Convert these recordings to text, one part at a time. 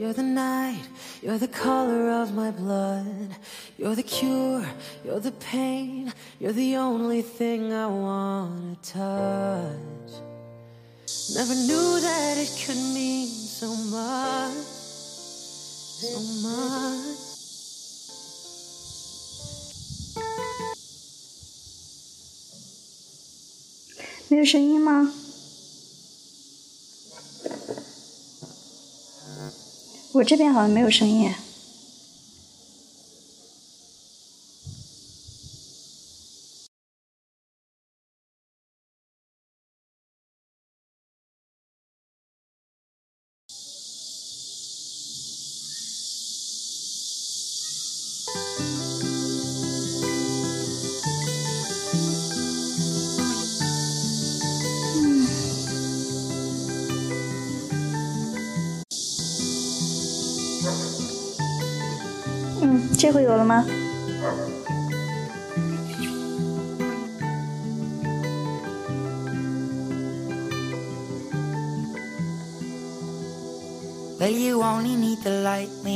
You're the night, you're the color of my blood. You're the cure, you're the pain, you're the only thing I wanna touch. Never knew that it could mean so much, so much. 没有声音吗？ 我这边好像没有声音。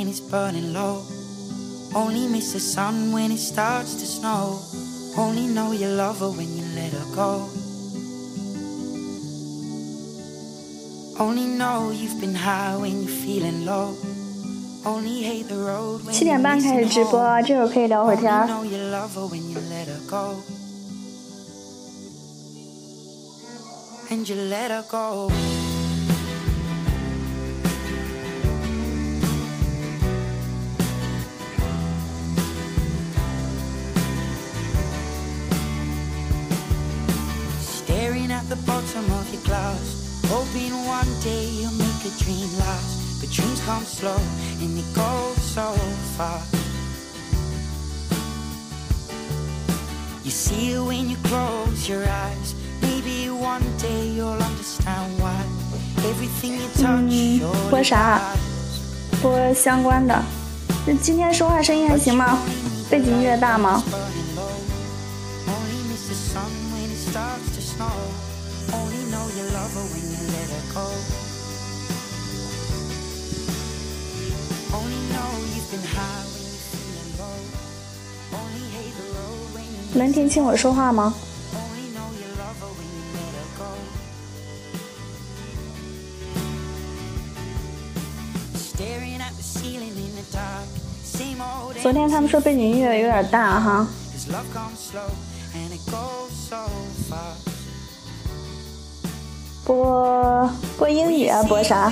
it's burning low. Only miss the sun when it starts to snow. Only know you love her when you let her go. Only know you've been high when you're feeling low. Only hate the road when 七点 you're 半开始 missing 直播， home. 这会儿可以聊会儿 Only 天儿。 know you love her when you let her go. And you let her go. Slow and so fast. You see it when you close your eyes. Maybe one day you'll understand why everything you touch 嗯 surely 播啥播相关的。那今天说话声音还行吗？背景音乐大吗？能听清我说话吗？昨天他们说背景音乐有点大哈。播播英语啊，播啥？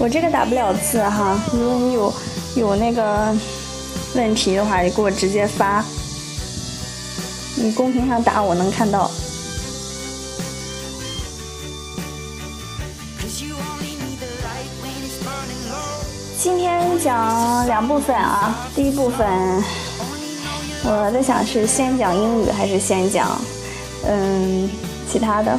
我这个打不了字哈，如果你有有那个问题的话，你给我直接发，你公屏上打我能看到。今天讲两部分啊，第一部分我在想是先讲英语还是先讲嗯其他的。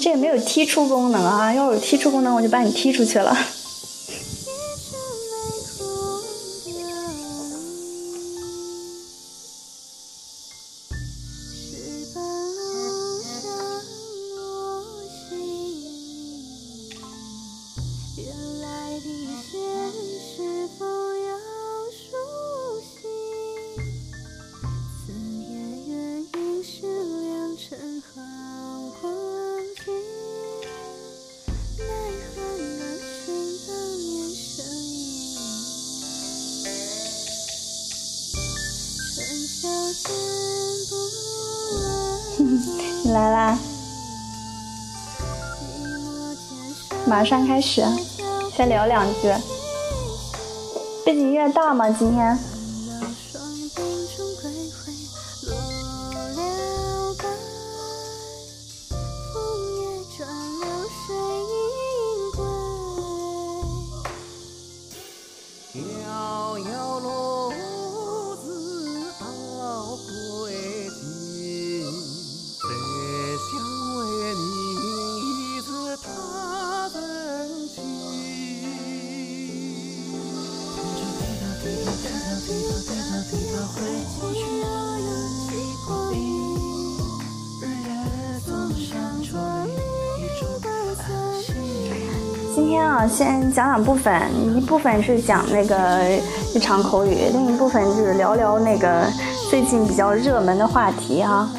这也没有踢出功能啊！要有踢出功能，我就把你踢出去了。马上开始，先聊两句。背景音乐大吗？今天？先讲两部分，一部分是讲那个日常口语，另一部分就是聊聊那个最近比较热门的话题啊。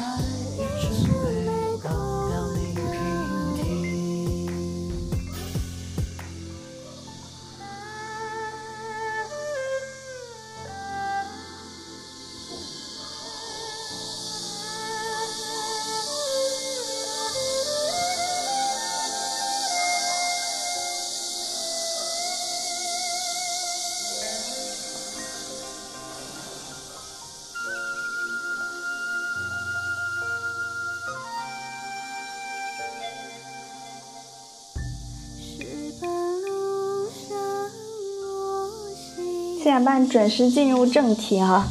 点半准时进入正题哈，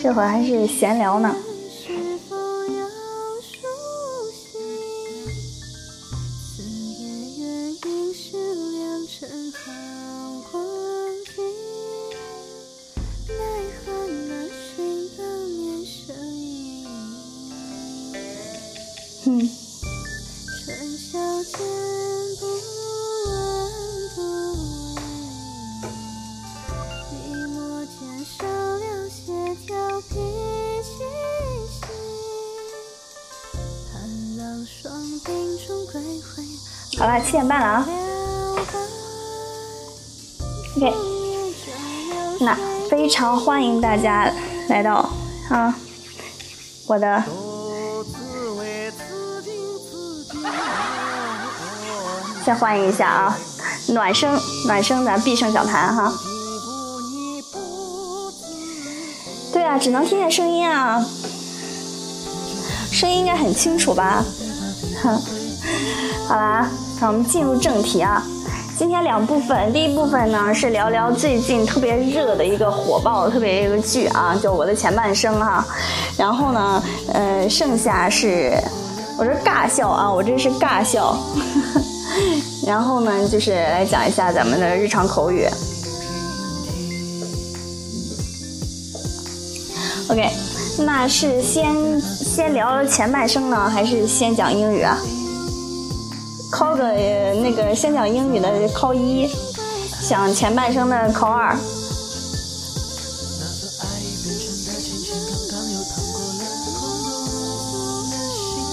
这会儿还是闲聊呢。好七点半了啊。OK，那非常欢迎大家来到啊我的。先欢迎一下啊，暖声暖声咱必胜小谈哈。对啊，只能听见声音啊，声音应该很清楚吧？哼，好啦。那我们进入正题啊，今天两部分，第一部分呢是聊聊最近特别热的一个火爆特别一个剧啊，叫《我的前半生》哈。然后呢，呃，剩下是，我这尬笑啊，我这是尬笑。然后呢，就是来讲一下咱们的日常口语。OK，那是先先聊前半生呢，还是先讲英语啊？个那个先讲英语的考一，讲前半生的考二。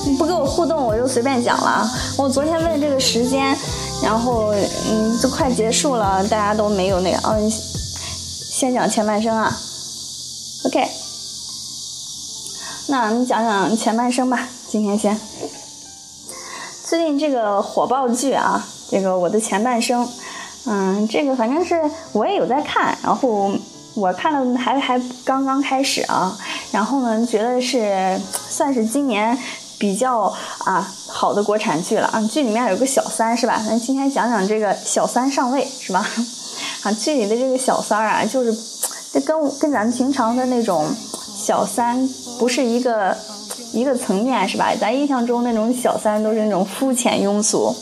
你不跟我互动，我就随便讲了。我昨天问这个时间，然后嗯，都快结束了，大家都没有那个。嗯，先讲前半生啊。OK，那我们讲讲前半生吧，今天先。最近这个火爆剧啊，这个我的前半生，嗯，这个反正是我也有在看，然后我看了还还刚刚开始啊，然后呢，觉得是算是今年比较啊好的国产剧了啊。剧里面有个小三是吧？咱今天讲讲这个小三上位是吧？啊，剧里的这个小三啊，就是这跟跟咱们平常的那种小三不是一个。一个层面是吧？咱印象中那种小三都是那种肤浅庸俗，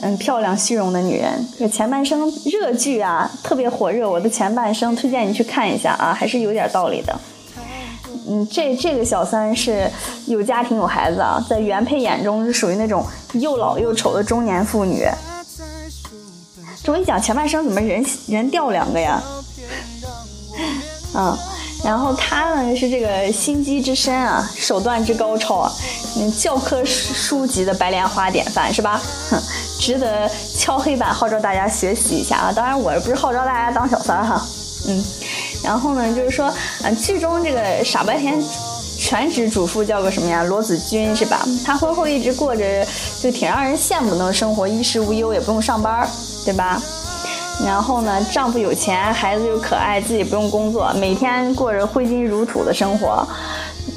嗯，漂亮虚荣的女人。这前半生热剧啊，特别火热。我的前半生推荐你去看一下啊，还是有点道理的。嗯，这这个小三是有家庭有孩子啊，在原配眼中是属于那种又老又丑的中年妇女。这我一讲前半生，怎么人人掉两个呀？嗯。然后他呢是这个心机之深啊，手段之高超啊，嗯，教科书级的白莲花典范是吧？哼，值得敲黑板号召大家学习一下啊！当然我不是号召大家当小三哈，嗯。然后呢，就是说，嗯，剧中这个傻白甜全职主妇叫个什么呀？罗子君是吧？她婚后一直过着就挺让人羡慕那种生活，衣食无忧，也不用上班，对吧？然后呢，丈夫有钱，孩子又可爱，自己不用工作，每天过着挥金如土的生活。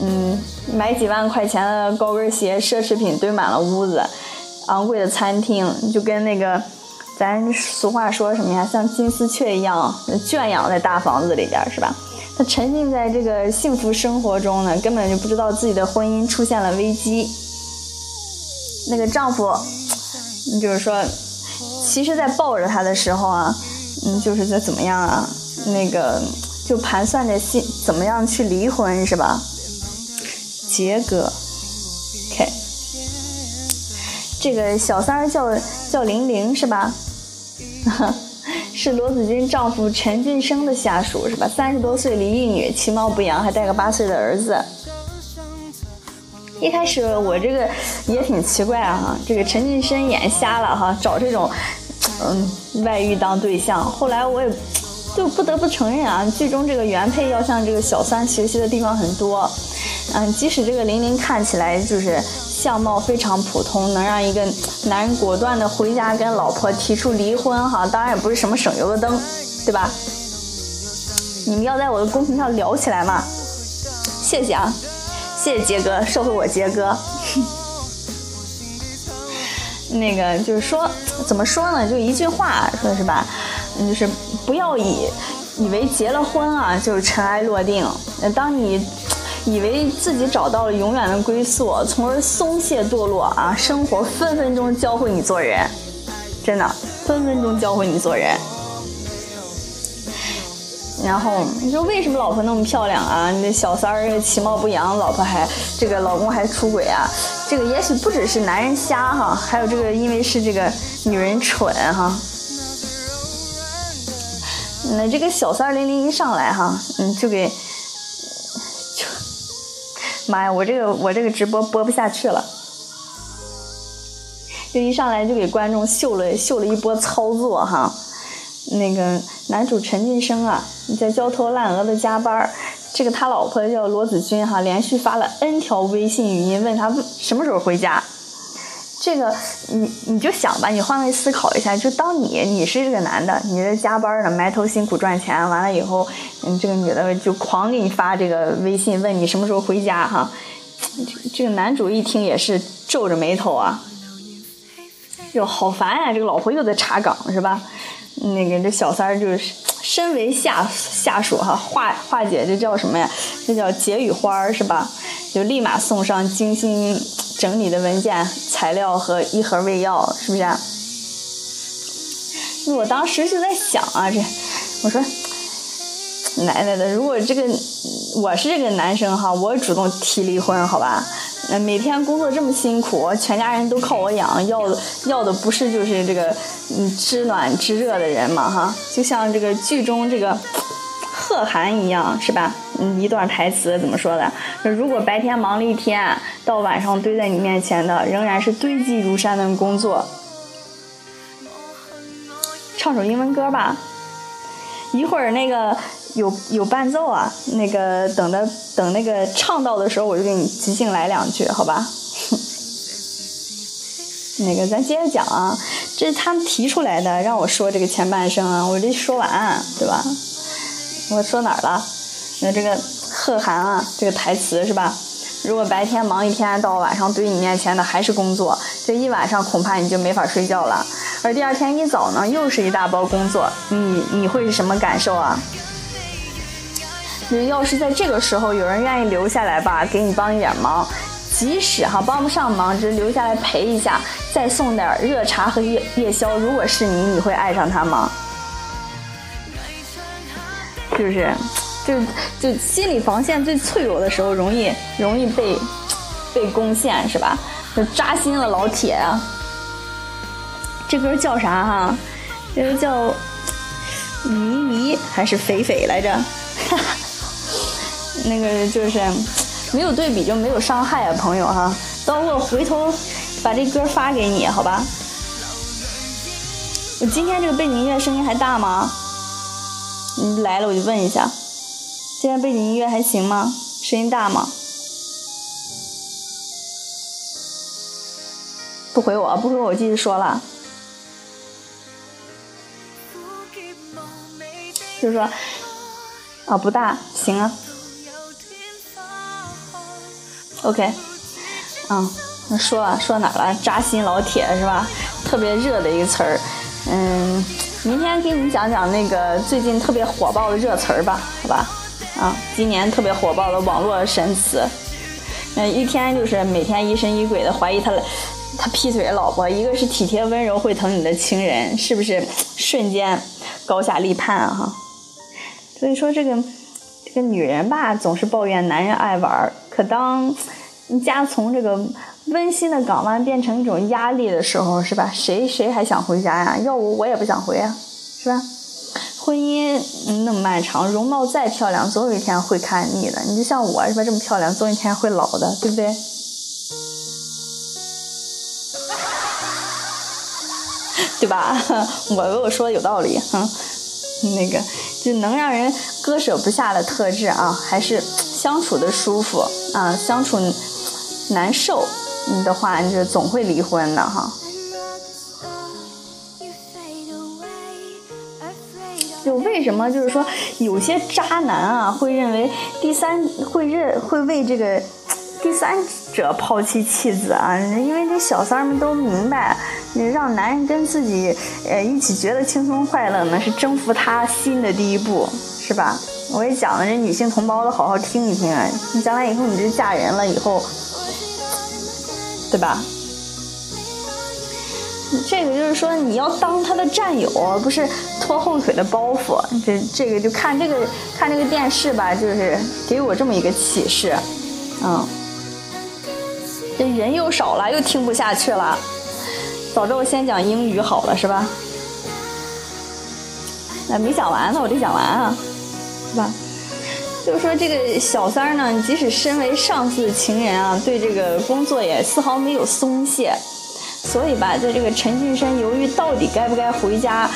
嗯，买几万块钱的高跟鞋，奢侈品堆满了屋子，昂贵的餐厅，就跟那个咱俗话说什么呀，像金丝雀一样圈养在大房子里边，是吧？她沉浸在这个幸福生活中呢，根本就不知道自己的婚姻出现了危机。那个丈夫，你就是说。其实，在抱着他的时候啊，嗯，就是在怎么样啊，那个就盘算着心怎么样去离婚是吧？杰哥，OK，这个小三儿叫叫玲玲是吧？是罗子君丈夫陈俊生的下属是吧？三十多岁离异女，其貌不扬，还带个八岁的儿子。一开始我这个也挺奇怪啊，这个陈俊生眼瞎了哈，找这种，嗯，外遇当对象。后来我也就不得不承认啊，剧中这个原配要向这个小三学习的地方很多。嗯，即使这个玲玲看起来就是相貌非常普通，能让一个男人果断的回家跟老婆提出离婚哈，当然也不是什么省油的灯，对吧？你们要在我的公屏上聊起来嘛？谢谢啊。谢谢杰哥，收回我杰哥。那个就是说，怎么说呢？就一句话，说是吧？就是不要以以为结了婚啊就尘埃落定，当你以为自己找到了永远的归宿，从而松懈堕落啊，生活分分钟教会你做人，真的分分钟教会你做人。然后你说为什么老婆那么漂亮啊？你这小三儿其貌不扬，老婆还这个老公还出轨啊？这个也许不只是男人瞎哈，还有这个因为是这个女人蠢哈。那这个小三零零一上来哈，嗯，就给，就，妈呀，我这个我这个直播播不下去了，就一上来就给观众秀了秀了一波操作哈。那个男主陈俊生啊，在焦头烂额的加班这个他老婆叫罗子君哈，连续发了 N 条微信语音问他什么时候回家。这个你你就想吧，你换位思考一下，就当你你是这个男的，你在加班呢，埋头辛苦赚钱，完了以后，嗯，这个女的就狂给你发这个微信，问你什么时候回家哈。这个男主一听也是皱着眉头啊，哟，好烦呀，这个老婆又在查岗是吧？那个这小三儿就是身为下下属哈，化化解这叫什么呀？这叫解语花是吧？就立马送上精心整理的文件、材料和一盒胃药，是不是？我当时就在想啊，这我说奶奶的，如果这个我是这个男生哈，我主动提离婚，好吧？那每天工作这么辛苦，全家人都靠我养，要的要的不是就是这个嗯知暖知热的人嘛哈，就像这个剧中这个贺涵一样是吧？嗯，一段台词怎么说的？如果白天忙了一天，到晚上堆在你面前的仍然是堆积如山的工作。唱首英文歌吧，一会儿那个。有有伴奏啊，那个等的等那个唱到的时候，我就给你即兴来两句，好吧？那个咱接着讲啊，这是他们提出来的，让我说这个前半生啊，我这说完对吧？我说哪儿了？那这个贺涵啊，这个台词是吧？如果白天忙一天，到晚上堆你面前的还是工作，这一晚上恐怕你就没法睡觉了。而第二天一早呢，又是一大包工作，你你会是什么感受啊？你要是在这个时候有人愿意留下来吧，给你帮一点忙，即使哈帮不上忙，只是留下来陪一下，再送点热茶和夜夜宵，如果是你，你会爱上他吗？是不是？就就心理防线最脆弱的时候，容易容易被被攻陷，是吧？就扎心了，老铁啊！这歌叫啥哈？这个叫迷迷还是肥肥来着？那个就是没有对比就没有伤害啊，朋友哈。等我回头把这歌发给你，好吧？我今天这个背景音乐声音还大吗？你来了我就问一下，今天背景音乐还行吗？声音大吗？不回我，不回我，继续说了。就是说，啊，不大，行啊。OK，嗯，那说啊，说哪了？扎心老铁是吧？特别热的一个词儿，嗯，明天给你们讲讲那个最近特别火爆的热词儿吧，好吧？啊，今年特别火爆的网络神词，嗯，一天就是每天疑神疑鬼的怀疑他，他劈腿老婆，一个是体贴温柔会疼你的情人，是不是瞬间高下立判啊？哈，所以说这个这个女人吧，总是抱怨男人爱玩。可当家从这个温馨的港湾变成一种压力的时候，是吧？谁谁还想回家呀？要我我也不想回啊，是吧？婚姻那么漫长，容貌再漂亮，总有一天会看腻的。你就像我是吧？这么漂亮，总有一天会老的，对不对？对吧？我我说的有道理，哼，那个就能让人割舍不下的特质啊，还是。相处的舒服啊，相处难受的话，你就总会离婚的哈。就为什么就是说有些渣男啊会认为第三会认会为这个第三者抛弃妻子啊？因为这小三们都明白，让男人跟自己呃一起觉得轻松快乐呢，是征服他心的第一步，是吧？我也讲了，这女性同胞都好好听一听啊！你将来以后你就嫁人了以后，对吧？这个就是说你要当他的战友，而不是拖后腿的包袱。这这个就看这个看这个电视吧，就是给我这么一个启示，嗯。这人又少了，又听不下去了。早知道先讲英语好了，是吧？那没讲完呢，我得讲完啊，是吧？就是说这个小三儿呢，即使身为上司的情人啊，对这个工作也丝毫没有松懈。所以吧，在这个陈俊生犹豫到底该不该回家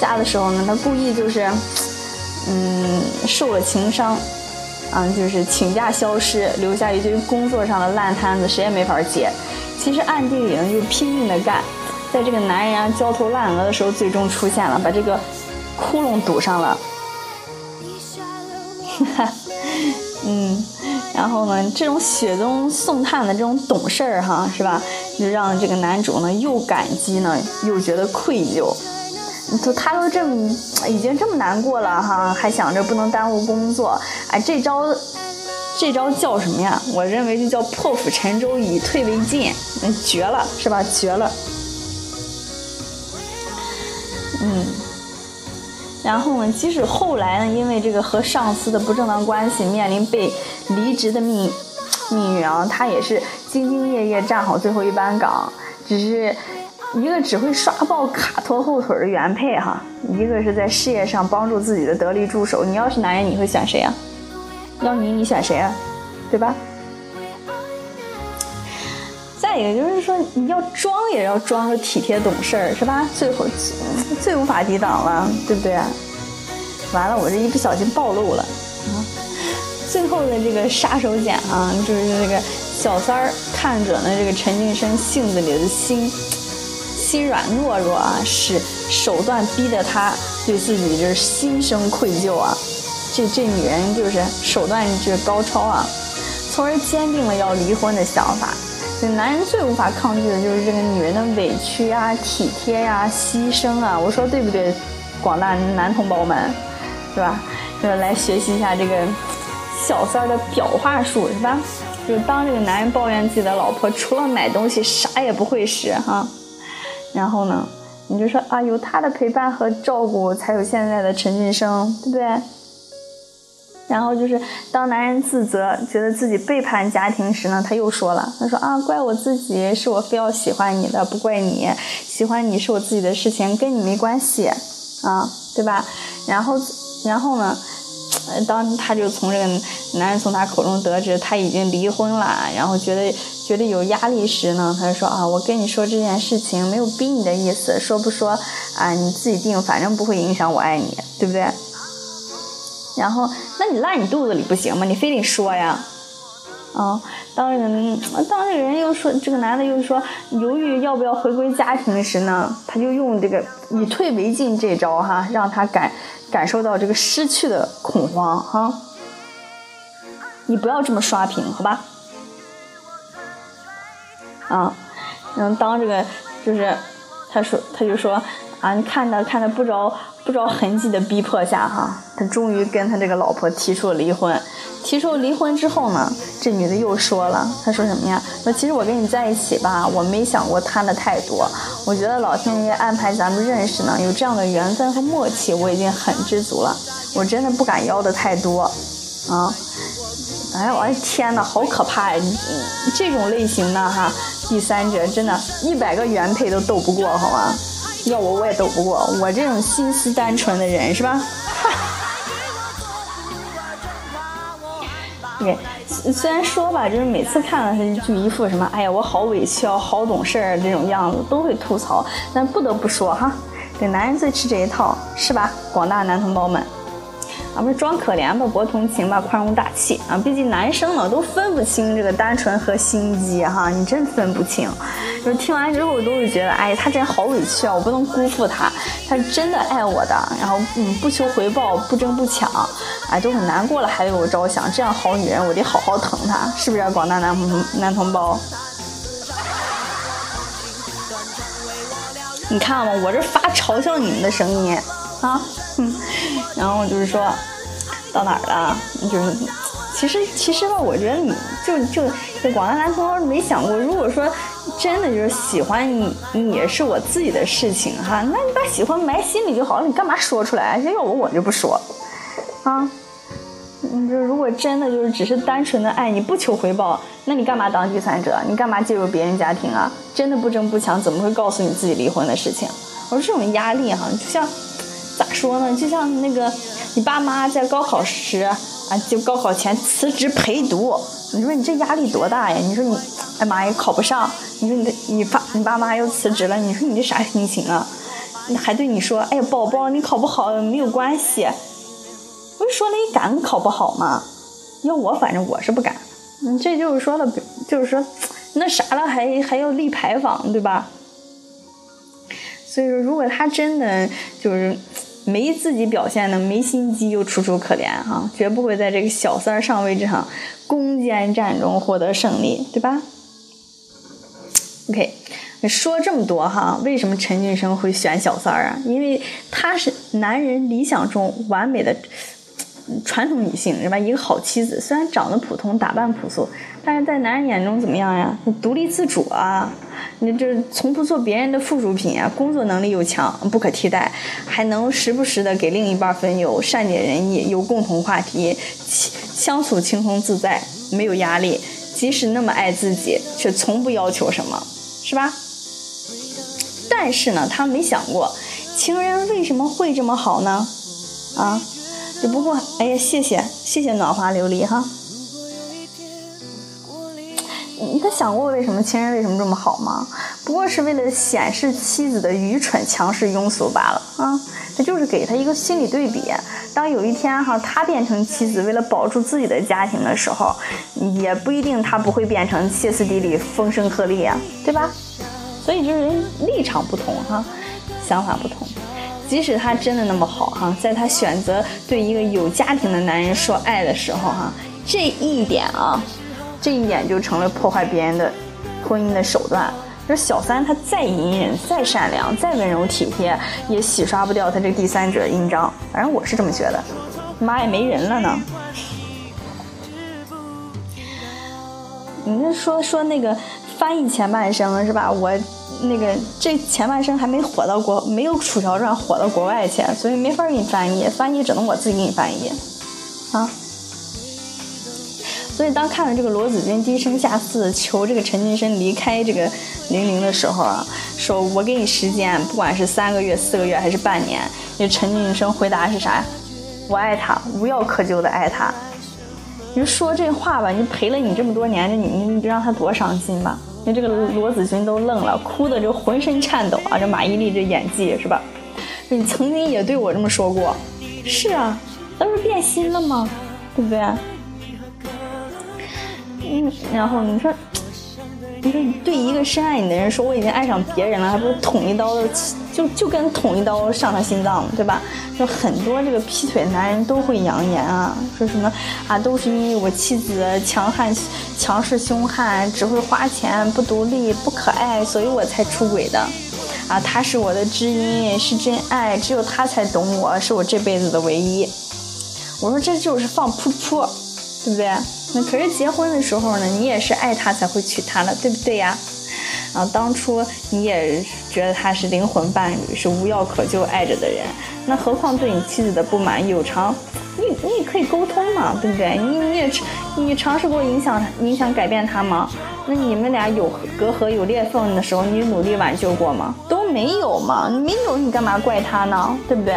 家的时候呢，他故意就是，嗯，受了情伤。嗯，就是请假消失，留下一堆工作上的烂摊子，谁也没法接。其实暗地里呢，就拼命的干，在这个男人啊焦头烂额的时候，最终出现了，把这个窟窿堵上了。哈哈，嗯，然后呢，这种雪中送炭的这种懂事儿哈，是吧？就让这个男主呢又感激呢，又觉得愧疚。都他都这么已经这么难过了哈，还想着不能耽误工作，哎，这招这招叫什么呀？我认为就叫破釜沉舟，以退为进，那绝了是吧？绝了。嗯，然后呢，即使后来呢，因为这个和上司的不正当关系，面临被离职的命命运啊，他也是兢兢业业站好最后一班岗，只是。一个只会刷爆卡拖后腿的原配哈，一个是在事业上帮助自己的得力助手。你要是男人，你会选谁啊？要你，你选谁啊？对吧？再一个就是说，你要装也要装个体贴懂事儿，是吧？最后最无法抵挡了，对不对？完了，我这一不小心暴露了啊！最后的这个杀手锏啊，就是这个小三儿看准了这个陈俊生性子里的心。心软懦弱啊，使手段逼得他对自己就是心生愧疚啊。这这女人就是手段就是高超啊，从而坚定了要离婚的想法。这男人最无法抗拒的就是这个女人的委屈呀、体贴呀、牺牲啊。我说对不对，广大男同胞们，是吧？就是来学习一下这个小三儿的表话术，是吧？就是当这个男人抱怨自己的老婆除了买东西啥也不会时，哈。然后呢，你就说啊，有他的陪伴和照顾，才有现在的陈俊生，对不对？然后就是当男人自责，觉得自己背叛家庭时呢，他又说了，他说啊，怪我自己，是我非要喜欢你的，不怪你，喜欢你是我自己的事情，跟你没关系，啊，对吧？然后，然后呢？当他就从这个男人从他口中得知他已经离婚了，然后觉得觉得有压力时呢，他就说啊，我跟你说这件事情没有逼你的意思，说不说啊你自己定，反正不会影响我爱你，对不对？然后那你烂你肚子里不行吗？你非得说呀？啊，当这个当这个人又说这个男的又说犹豫要不要回归家庭时呢，他就用这个以退为进这招哈，让他感。感受到这个失去的恐慌哈，你不要这么刷屏好吧？啊，然后当这个就是他说他就说啊，你看着看着不着不着痕迹的逼迫下哈，他终于跟他这个老婆提出了离婚。提出离婚之后呢，这女的又说了，她说什么呀？说其实我跟你在一起吧，我没想过贪的太多。我觉得老天爷安排咱们认识呢，有这样的缘分和默契，我已经很知足了。我真的不敢要的太多，啊！哎呀，我的天哪，好可怕呀！这种类型的哈，第三者真的，一百个原配都斗不过，好吗？要我我也斗不过，我这种心思单纯的人是吧？虽然说吧，就是每次看到他就一副什么，哎呀，我好委屈啊，好懂事儿这种样子，都会吐槽。但不得不说哈，这男人最吃这一套，是吧？广大男同胞们。啊，不是装可怜吧，博同情吧，宽容大气啊！毕竟男生呢，都分不清这个单纯和心机哈，你真分不清。就是听完之后，都会觉得，哎，他真好委屈啊，我不能辜负他，他是真的爱我的。然后，嗯，不求回报，不争不抢，哎，都很难过了，还为我着想，这样好女人，我得好好疼她，是不是？广大男男同胞。你看嘛，我这发嘲笑你们的声音啊，哼，然后就是说到哪儿了？就是其实其实吧，我觉得你就就就广大男同胞没想过，如果说真的就是喜欢你，你是我自己的事情哈，那你把喜欢埋心里就好了，你干嘛说出来？要我我就不说啊。你就如果真的就是只是单纯的爱你不求回报，那你干嘛当第三者？你干嘛介入别人家庭啊？真的不争不抢，怎么会告诉你自己离婚的事情？我说这种压力哈，就像咋说呢？就像那个你爸妈在高考时啊，就高考前辞职陪读，你说你这压力多大呀？你说你哎妈呀考不上，你说你的你爸你爸妈又辞职了，你说你这啥心情啊？还对你说哎呀宝宝你考不好没有关系。不是说了，你敢考不好吗？要我，反正我是不敢。嗯，这就是说了，就是说，那啥了，还还要立牌坊，对吧？所以说，如果他真的就是没自己表现的没心机，又楚楚可怜哈，绝不会在这个小三上位这场攻坚战中获得胜利，对吧？OK，说这么多哈，为什么陈俊生会选小三儿啊？因为他是男人理想中完美的。传统女性是吧？一个好妻子，虽然长得普通，打扮朴素，但是在男人眼中怎么样呀？独立自主啊，你这从不做别人的附属品啊，工作能力又强，不可替代，还能时不时的给另一半分忧，善解人意，有共同话题，相处轻松自在，没有压力。即使那么爱自己，却从不要求什么，是吧？但是呢，他没想过，情人为什么会这么好呢？啊？只不过，哎呀，谢谢谢谢暖花琉璃哈。你他想过为什么情人为什么这么好吗？不过是为了显示妻子的愚蠢、强势、庸俗罢了啊！他就是给他一个心理对比。当有一天哈，他变成妻子，为了保住自己的家庭的时候，也不一定他不会变成歇斯底里、风声鹤唳啊，对吧？所以就是立场不同哈，想法不同。即使他真的那么好哈，在他选择对一个有家庭的男人说爱的时候哈，这一点啊，这一点就成了破坏别人的婚姻的手段。这小三他再隐忍、再善良、再温柔体贴，也洗刷不掉他这第三者的印章。反正我是这么觉得。妈也没人了呢。你那说说那个翻译前半生是吧？我。那个这前半生还没火到国，没有《楚乔传》火到国外去，所以没法给你翻译，翻译只能我自己给你翻译，啊。所以当看到这个罗子君低声下气求这个陈俊生离开这个玲玲的时候啊，说我给你时间，不管是三个月、四个月还是半年，这陈俊生回答是啥呀？我爱他，无药可救的爱他。你说这话吧，你陪了你这么多年，这你你让他多伤心吧。那这个罗子君都愣了，哭的就浑身颤抖啊！这马伊琍这演技是吧？你曾经也对我这么说过，是啊，那不是变心了吗？对不对？嗯，然后你说。你说对一个深爱你的人说我已经爱上别人了，还不如捅一刀的，就就跟捅一刀上他心脏，对吧？就很多这个劈腿男人都会扬言啊，说什么啊，都是因为我妻子强悍、强势、凶悍，只会花钱，不独立、不可爱，所以我才出轨的。啊，他是我的知音，是真爱，只有他才懂我，是我这辈子的唯一。我说这就是放噗噗，对不对？那可是结婚的时候呢，你也是爱他才会娶她的，对不对呀？啊，当初你也觉得他是灵魂伴侣，是无药可救爱着的人，那何况对你妻子的不满有偿，你你也可以沟通嘛，对不对？你你也你尝试过影响影响改变他吗？那你们俩有隔阂有裂缝的时候，你努力挽救过吗？都没有嘛，你没有你干嘛怪他呢？对不对？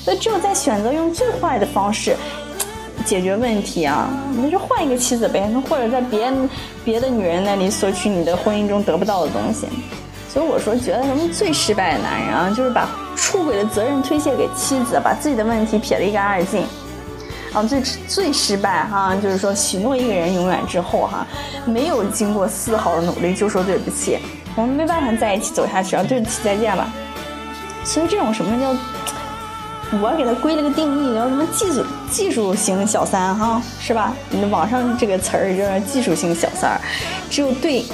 所以只有在选择用最坏的方式。解决问题啊，那就换一个妻子呗，那或者在别别的女人那里索取你的婚姻中得不到的东西。所以我说，觉得什么最失败的男人啊，就是把出轨的责任推卸给妻子，把自己的问题撇得一干二净。啊，最最失败哈，就是说许诺一个人永远之后哈，没有经过丝毫的努力就说对不起，我们没办法在一起走下去啊，对不起，再见吧。所以这种什么叫？我给他归了个定义，叫什么技术技术型小三哈，是吧？你网上这个词儿就是技术型小三儿，只有对，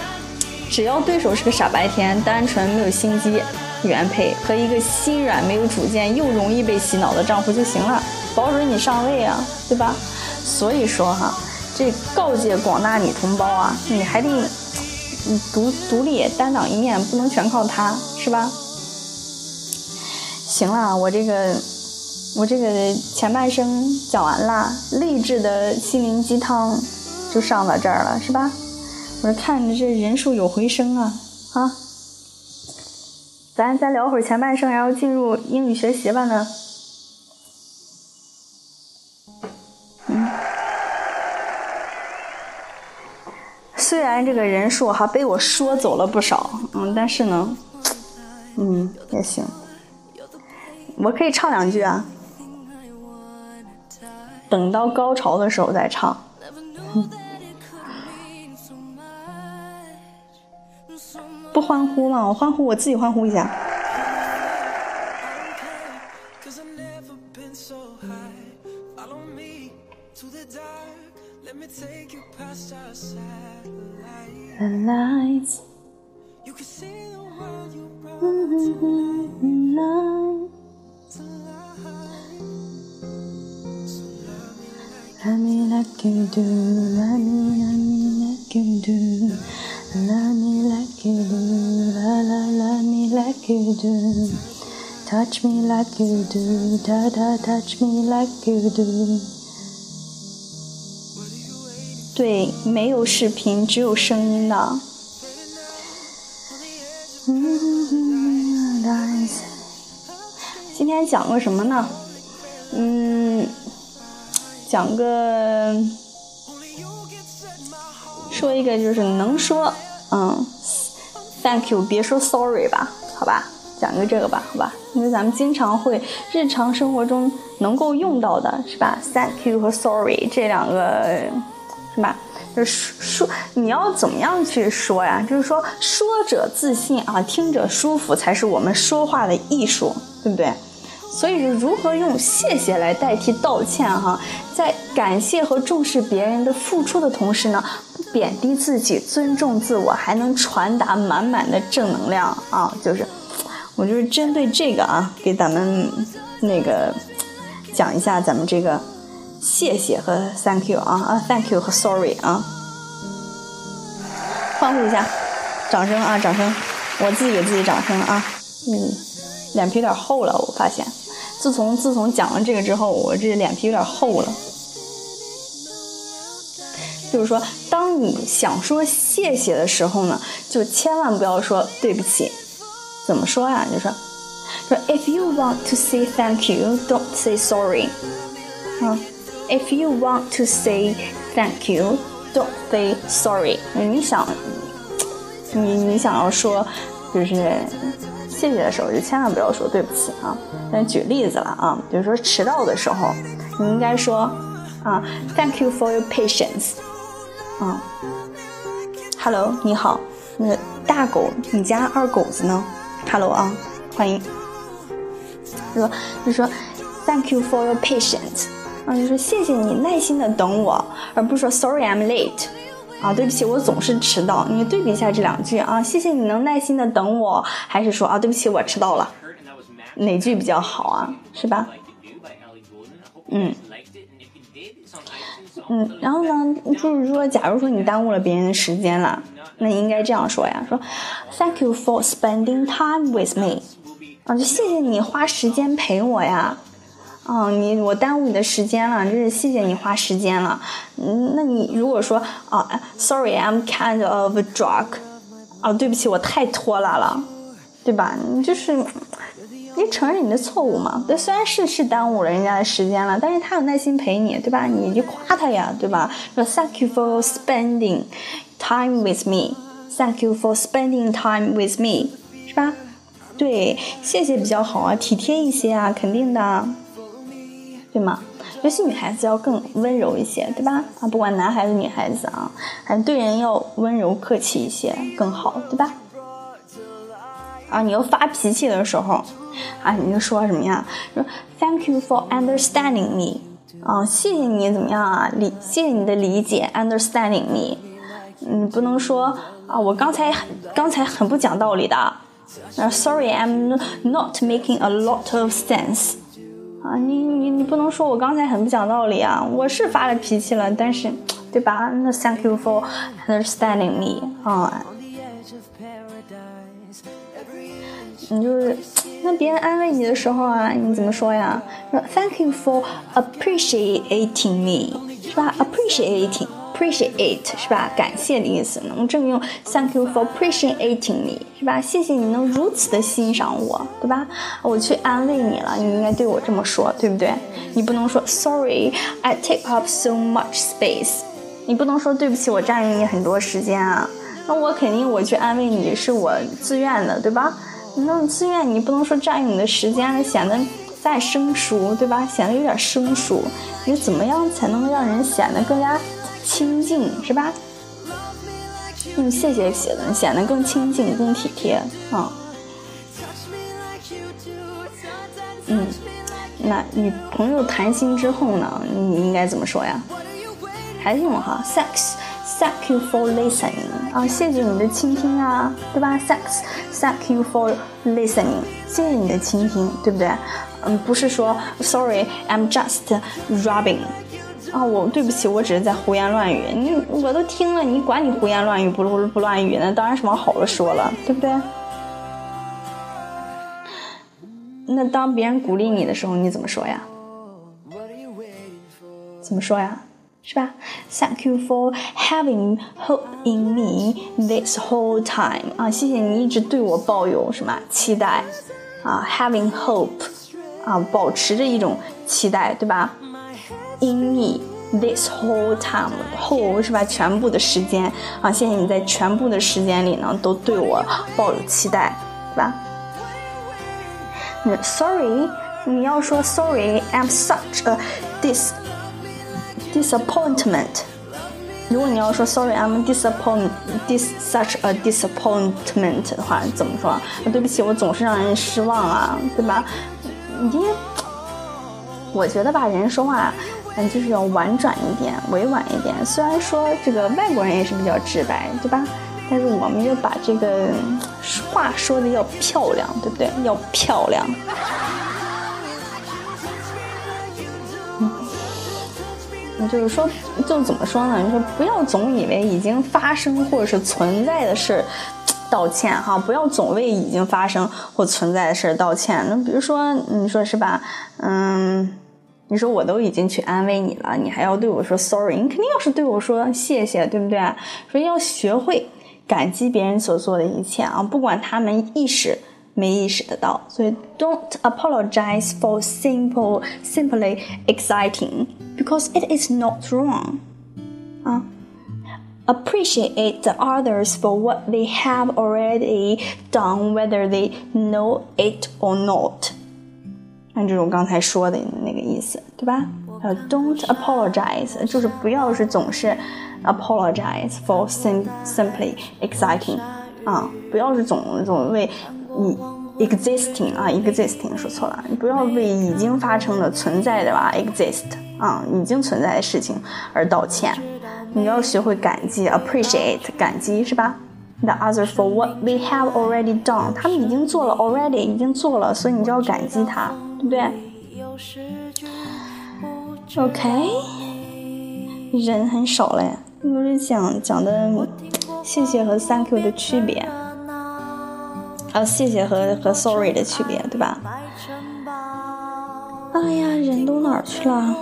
只要对手是个傻白甜、单纯没有心机，原配和一个心软、没有主见又容易被洗脑的丈夫就行了，保准你上位啊，对吧？所以说哈，这告诫广大女同胞啊，你还得你独独立担当一面，不能全靠他，是吧？行了，我这个我这个前半生讲完了，励志的心灵鸡汤就上到这儿了，是吧？我看着这人数有回升啊啊！咱再聊会儿前半生，然后进入英语学习吧呢。嗯，虽然这个人数哈被我说走了不少，嗯，但是呢，嗯也行，我可以唱两句啊。等到高潮的时候再唱。不欢呼吗？我欢呼，我自己欢呼一下。Love me like you do, la la, love me like you do. Touch me like you do, da da, touch me like you do. 对，没有视频，只有声音的。今天讲个什么呢？嗯，讲个。说一个就是能说，嗯，Thank you，别说 Sorry 吧，好吧，讲个这个吧，好吧，因为咱们经常会日常生活中能够用到的是吧？Thank you 和 Sorry 这两个是吧？就是说你要怎么样去说呀？就是说说者自信啊，听者舒服才是我们说话的艺术，对不对？所以是如何用谢谢来代替道歉哈，在感谢和重视别人的付出的同时呢，不贬低自己，尊重自我，还能传达满满的正能量啊！就是，我就是针对这个啊，给咱们那个讲一下咱们这个谢谢和 thank you 啊啊 thank you 和 sorry 啊，欢呼一下，掌声啊掌声，我自己给自己掌声啊，嗯，脸皮有点厚了，我发现。自从自从讲了这个之后，我这脸皮有点厚了。就是说，当你想说谢谢的时候呢，就千万不要说对不起。怎么说呀？就说说，If you want to say thank you, don't say sorry。嗯，If you want to say thank you, don't say sorry。你想，你你想要说，就是。谢谢的时候就千万不要说对不起啊！那举例子了啊，比如说迟到的时候，你应该说啊，Thank you for your patience。啊，Hello，你好，那大狗，你家二狗子呢？Hello 啊，欢迎。说就说 Thank you for your patience。啊，就说谢谢你耐心的等我，而不是说 Sorry I'm late。啊，对不起，我总是迟到。你对比一下这两句啊，谢谢你能耐心的等我，还是说啊，对不起，我迟到了，哪句比较好啊？是吧？嗯，嗯，然后呢，就是说，假如说你耽误了别人的时间了，那应该这样说呀，说，Thank you for spending time with me，啊，就谢谢你花时间陪我呀。哦，你我耽误你的时间了，真是谢谢你花时间了。嗯，那你如果说啊，Sorry，I'm kind of drunk，啊，对不起，我太拖拉了，对吧？你就是你承认你的错误嘛？对，虽然是是耽误了人家的时间了，但是他有耐心陪你，对吧？你就夸他呀，对吧？说 Thank you for spending time with me，Thank you for spending time with me，是吧？对，谢谢比较好啊，体贴一些啊，肯定的。对吗？尤其女孩子要更温柔一些，对吧？啊，不管男孩子女孩子啊，还是对人要温柔客气一些更好，对吧？啊，你要发脾气的时候，啊，你就说什么呀？说 Thank you for understanding me，啊，谢谢你怎么样啊？理，谢谢你的理解，understanding me。嗯，不能说啊，我刚才刚才很不讲道理的，那 Sorry, I'm not making a lot of sense。啊，你你你不能说我刚才很不讲道理啊！我是发了脾气了，但是，对吧？那 Thank you for understanding me 啊。你就是那别人安慰你的时候啊，你怎么说呀？说 Thank you for appreciating me，是吧？Appreciating Appreciate 是吧？感谢的意思。能正用 Thank you for appreciating me，是吧？谢谢你能如此的欣赏我，对吧？我去安慰你了，你应该对我这么说，对不对？你不能说 Sorry，I take up so much space。你不能说对不起，我占用你很多时间啊。那我肯定我去安慰你是我自愿的，对吧？那自愿你不能说占用你的时间，显得再生疏，对吧？显得有点生疏。你怎么样才能让人显得更加亲近，是吧？用谢谢写的，显得更亲近、更体贴啊。嗯，那与朋友谈心之后呢，你应该怎么说呀？还是用哈，thanks，thank you for listening 啊，谢谢你的倾听啊，对吧？Thanks, thank you for listening，谢谢你的倾听，对不对？嗯，不是说 Sorry, I'm just rubbing 啊，我对不起，我只是在胡言乱语。你我都听了，你管你胡言乱语不不不乱语，那当然是往好了说了，对不对？那当别人鼓励你的时候，你怎么说呀？怎么说呀？是吧？Thank you for having hope in me this whole time 啊，谢谢你一直对我抱有什么期待啊？Having hope 啊，保持着一种期待，对吧？In me this whole time，whole 是吧？全部的时间啊，谢谢你在全部的时间里呢，都对我抱有期待，对吧？那 Sorry，你要说 Sorry，I'm such a dis。disappointment。如果你要说 sorry I'm disappoint this such a disappointment 的话，怎么说？对不起，我总是让人失望啊，对吧？你我觉得吧，人说话嗯就是要婉转一点，委婉一点。虽然说这个外国人也是比较直白，对吧？但是我们要把这个话说的要漂亮，对不对？要漂亮。就是说，就怎么说呢？你说不要总以为已经发生或者是存在的事道歉哈，不要总为已经发生或存在的事道歉。那比如说，你说是吧？嗯，你说我都已经去安慰你了，你还要对我说 sorry？你肯定要是对我说谢谢，对不对？所以要学会感激别人所做的一切啊，不管他们意识。没意识得到，所以 don't apologize for simple simply exciting because it is not wrong. 啊，appreciate the others for what they have already done, whether they know it or not. 按这种刚才说的那个意思，对吧？呃，don't apologize 就是不要是总是 apologize for sim simply exciting 啊，不要是总总为你 existing 啊，existing 说错了，你不要为已经发生的存在的吧，exist 啊，已经存在的事情而道歉。你要学会感激，appreciate 感激是吧？The other for what they have already done，他们已经做了，already 已经做了，所以你就要感激他，对？OK，人很少嘞，因为讲讲的谢谢和 thank you 的区别。啊，谢谢和和 sorry 的区别，对吧？哎呀，人都哪儿去了？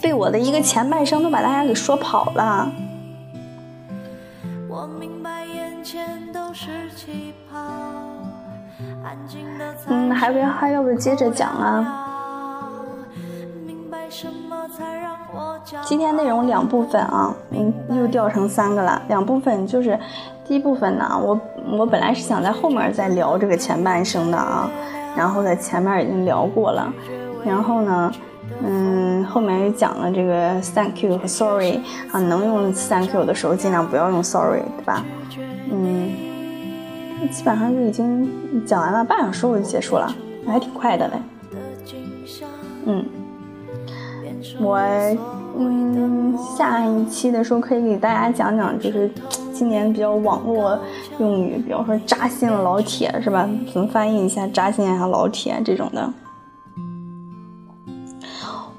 被我的一个前半生都把大家给说跑了。嗯，还要还要不接着讲啊？今天内容两部分啊，嗯，又掉成三个了。两部分就是。第一部分呢，我我本来是想在后面再聊这个前半生的啊，然后在前面已经聊过了，然后呢，嗯，后面又讲了这个 thank you 和 sorry 啊，能用 thank you 的时候尽量不要用 sorry，对吧？嗯，基本上就已经讲完了，半小时我就结束了，还挺快的嘞。嗯，我嗯下一期的时候可以给大家讲讲，就是。今年比较网络用语，比方说扎心了老铁是吧？怎么翻译一下扎心一下老铁这种的？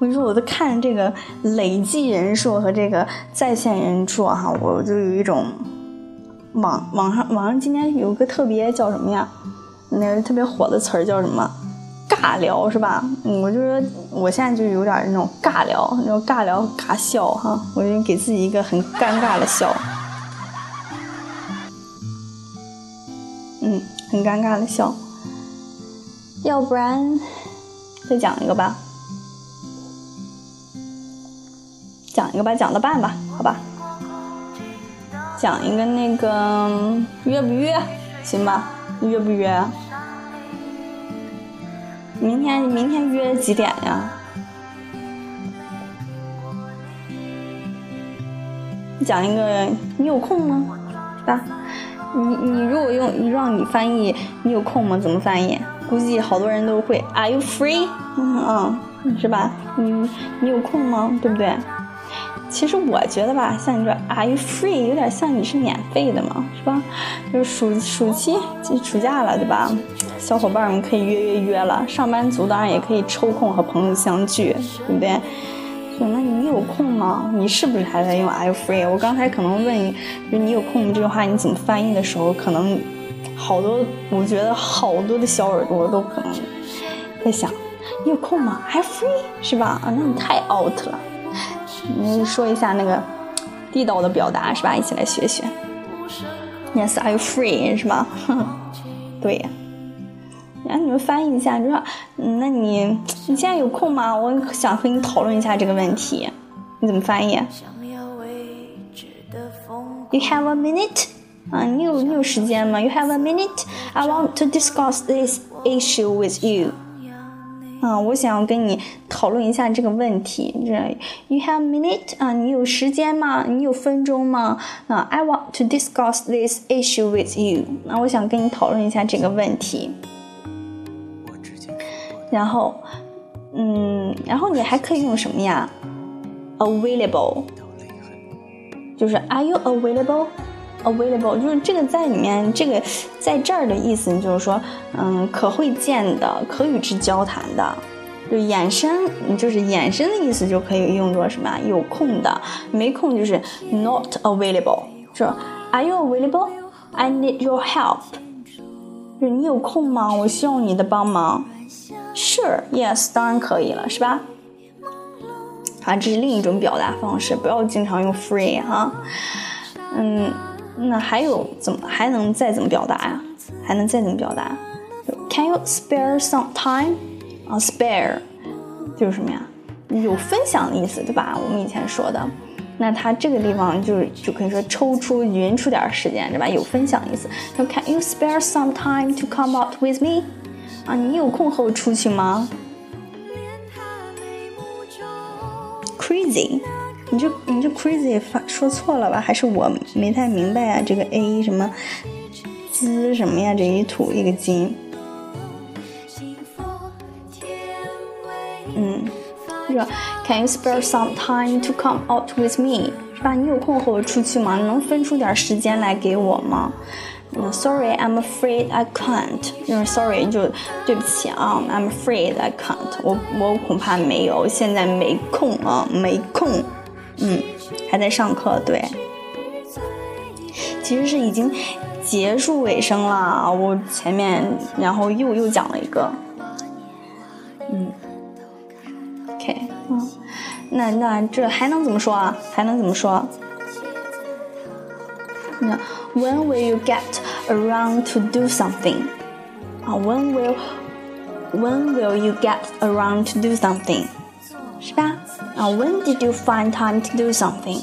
我跟你说，我在看这个累计人数和这个在线人数哈，我就有一种网网上网上今天有个特别叫什么呀？那个特别火的词儿叫什么？尬聊是吧？我就说我现在就有点那种尬聊，那种尬聊尬笑哈，我就给自己一个很尴尬的笑，嗯，很尴尬的笑。要不然再讲一个吧，讲一个吧，讲到半吧，好吧。讲一个那个约不约？行吧，约不约？明天明天约几点呀？讲一个，你有空吗？吧？你你如果用让你翻译，你有空吗？怎么翻译？估计好多人都会，Are you free？嗯嗯，是吧？你你有空吗？对不对？其实我觉得吧，像你说 Are you free？有点像你是免费的嘛，是吧？就是暑暑期就暑假了，对吧？小伙伴们可以约约约了，上班族当然也可以抽空和朋友相聚，对不对？那你有空吗？你是不是还在用 Are you free？我刚才可能问你，你有空这句话你怎么翻译的时候，可能好多，我觉得好多的小耳朵都可能在想，你有空吗？Are you free？是吧？啊，那你太 out 了。你说一下那个地道的表达是吧？一起来学学。Yes，Are you free？是吧？对呀。然后你们翻译一下，就说，那你你现在有空吗？我想和你讨论一下这个问题，你怎么翻译？You have a minute？啊，你有你有时间吗？You have a minute？I want to discuss this issue with you。啊，我想要跟你讨论一下这个问题。这 You have minute？啊，你有时间吗？你有分钟吗？啊，I want to discuss this issue with you。那我想跟你讨论一下这个问题。然后，嗯，然后你还可以用什么呀？Available，就是 Are you available？Available 就是这个在里面，这个在这儿的意思就是说，嗯，可会见的，可与之交谈的，就衍生，就是衍生的意思就可以用作什么？有空的，没空就是 Not available，说 Are you available？I need your help，就是你有空吗？我需要你的帮忙。Sure, yes，当然可以了，是吧？啊，这是另一种表达方式，不要经常用 free 哈。嗯，那还有怎么还能再怎么表达呀？还能再怎么表达？Can you spare some time？啊，spare 就是什么呀？有分享的意思，对吧？我们以前说的。那它这个地方就就可以说抽出匀出点时间，对吧？有分享意思。那 Can you spare some time to come out with me？啊，你有空和我出去吗？Crazy，你这你这 crazy 发说错了吧？还是我没太明白啊？这个 a 什么滋什么呀？这一土一个金。嗯，这 Can you spare some time to come out with me？是吧？你有空和我出去吗？能分出点时间来给我吗？Sorry, I'm afraid I can't。就是 Sorry，就对不起啊，I'm afraid I can't。我我恐怕没有，现在没空啊，没空。嗯，还在上课，对。其实是已经结束尾声了，我前面然后又又讲了一个。嗯，OK，嗯，那那这还能怎么说啊？还能怎么说？那 When will you get around to do something？啊，When will When will you get around to do something？是吧？啊，When did you find time to do something？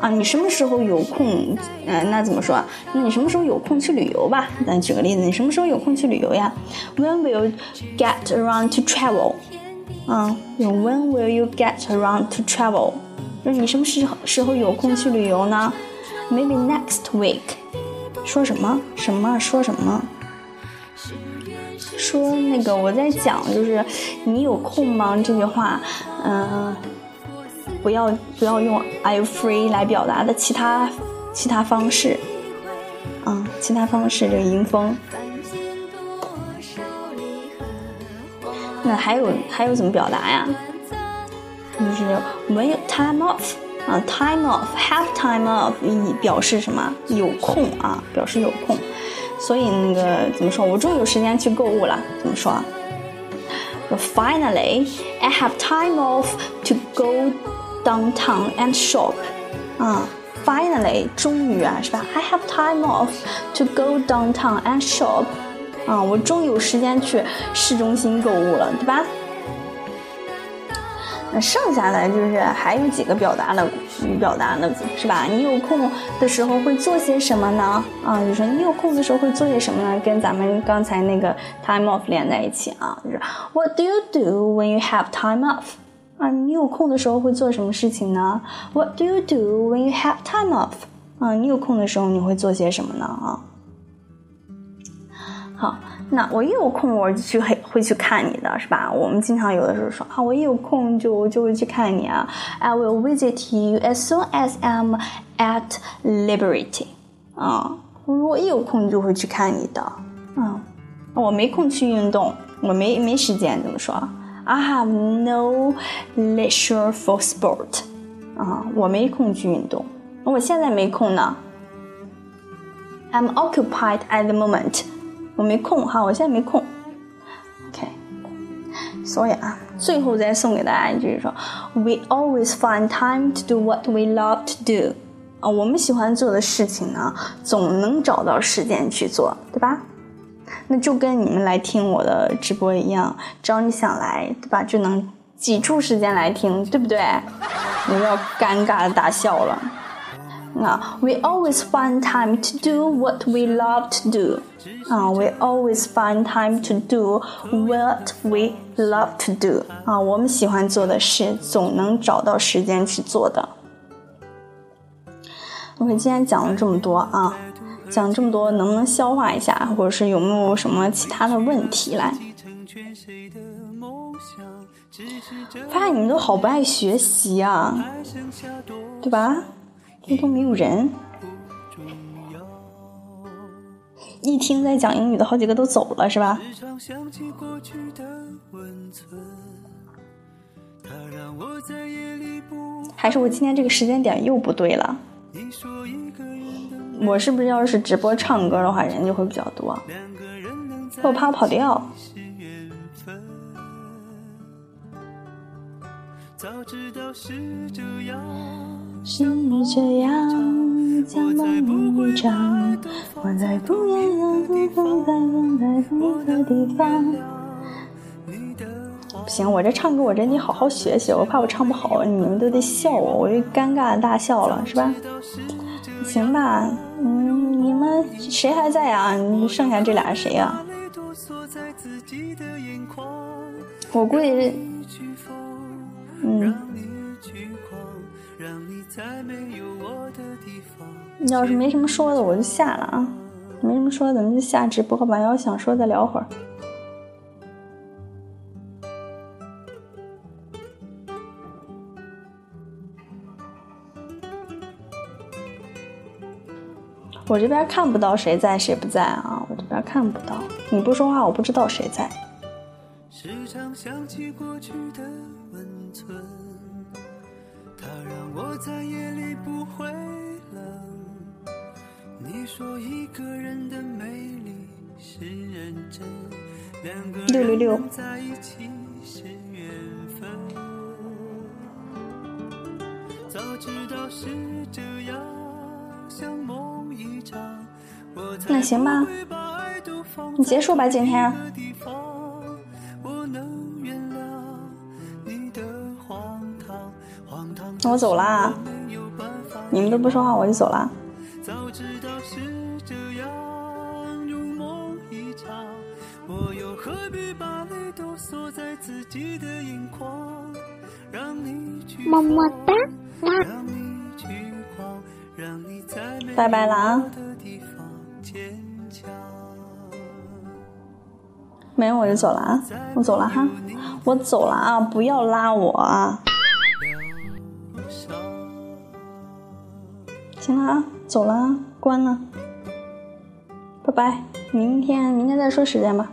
啊，你什么时候有空？嗯，那怎么说？那你什么时候有空去旅游吧？咱举个例子，你什么时候有空去旅游呀？When will you get around to travel？啊，用 When will you get around to travel？就是你什么时候时候有空去旅游呢？Maybe next week。说什么？什么？说什么？ 说那个我在讲，就是你有空吗？这句话，嗯，不要不要用 Are free 来表达的其他其他方式，嗯，其他方式这个迎风。那还有还有怎么表达呀？就是 when you time off 啊，time off，have time off 表示什么？有空啊，表示有空。所以那个怎么说？我终于有时间去购物了。怎么说？Finally, I have time off to go downtown and shop. 啊，Finally，终于啊，是吧？I have time off to go downtown and shop. 啊，我终于有时间去市中心购物了，对吧？那剩下的就是还有几个表达的表达的，是吧？你有空的时候会做些什么呢？啊，就说你有空的时候会做些什么呢？跟咱们刚才那个 time off 连在一起啊，就是 What do you do when you have time off？啊，你有空的时候会做什么事情呢？What do you do when you have time off？啊，你有空的时候你会做些什么呢？啊，好。那我一有空我就去会会去看你的是吧？我们经常有的时候说啊，我一有空就就会去看你啊。I will visit you as soon as I'm at liberty。啊，我一有空就会去看你的。嗯，我没空去运动，我没没时间怎么说？I have no leisure for sport。啊，我没空去运动，我现在没空呢。I'm occupied at the moment。我没空哈，我现在没空。所以啊，最后再送给大家一句说：We always find time to do what we love to do。啊，我们喜欢做的事情呢，总能找到时间去做，对吧？那就跟你们来听我的直播一样，只要你想来，对吧？就能挤出时间来听，对不对？我要尴尬的大笑了。啊，We always find time to do what we love to do。啊，We always find time to do what we love to do。啊，我们喜欢做的事，总能找到时间去做的。OK，今天讲了这么多啊，讲这么多，能不能消化一下，或者是有没有什么其他的问题来？发现你们都好不爱学习啊，对吧？这都没有人，一听在讲英语的好几个都走了，是吧？还是我今天这个时间点又不对了？我是不是要是直播唱歌的话，人就会比较多？我怕我跑调。早知道是这样。是你这样将梦一场，我在不一样的风在风在风的地方。不行，我这唱歌我真得好好学学，我怕我唱不好，你们都得笑我，我就尴尬的大笑了，是吧？行吧，嗯，你们谁还在啊？剩下这俩谁呀？我估计，嗯。你要是没什么说的，我就下了啊。没什么说的，咱们就下直播吧。要想说，再聊会儿。我这边看不到谁在谁不在啊，我这边看不到。你不说话，我不知道谁在。时常想起过去的温存。我在夜里不会冷。你说一个人的美丽是认真，两个人在一起是缘分。早知道是这样，像梦一场。那行吧，你结束吧，今天。我走啦，你们都不说话，我就走啦。么么哒，拜拜了啊！没有我就走了啊！我走了哈，我走了啊！不要拉我啊！行了啊，走了，关了。拜拜，明天明天再说时间吧。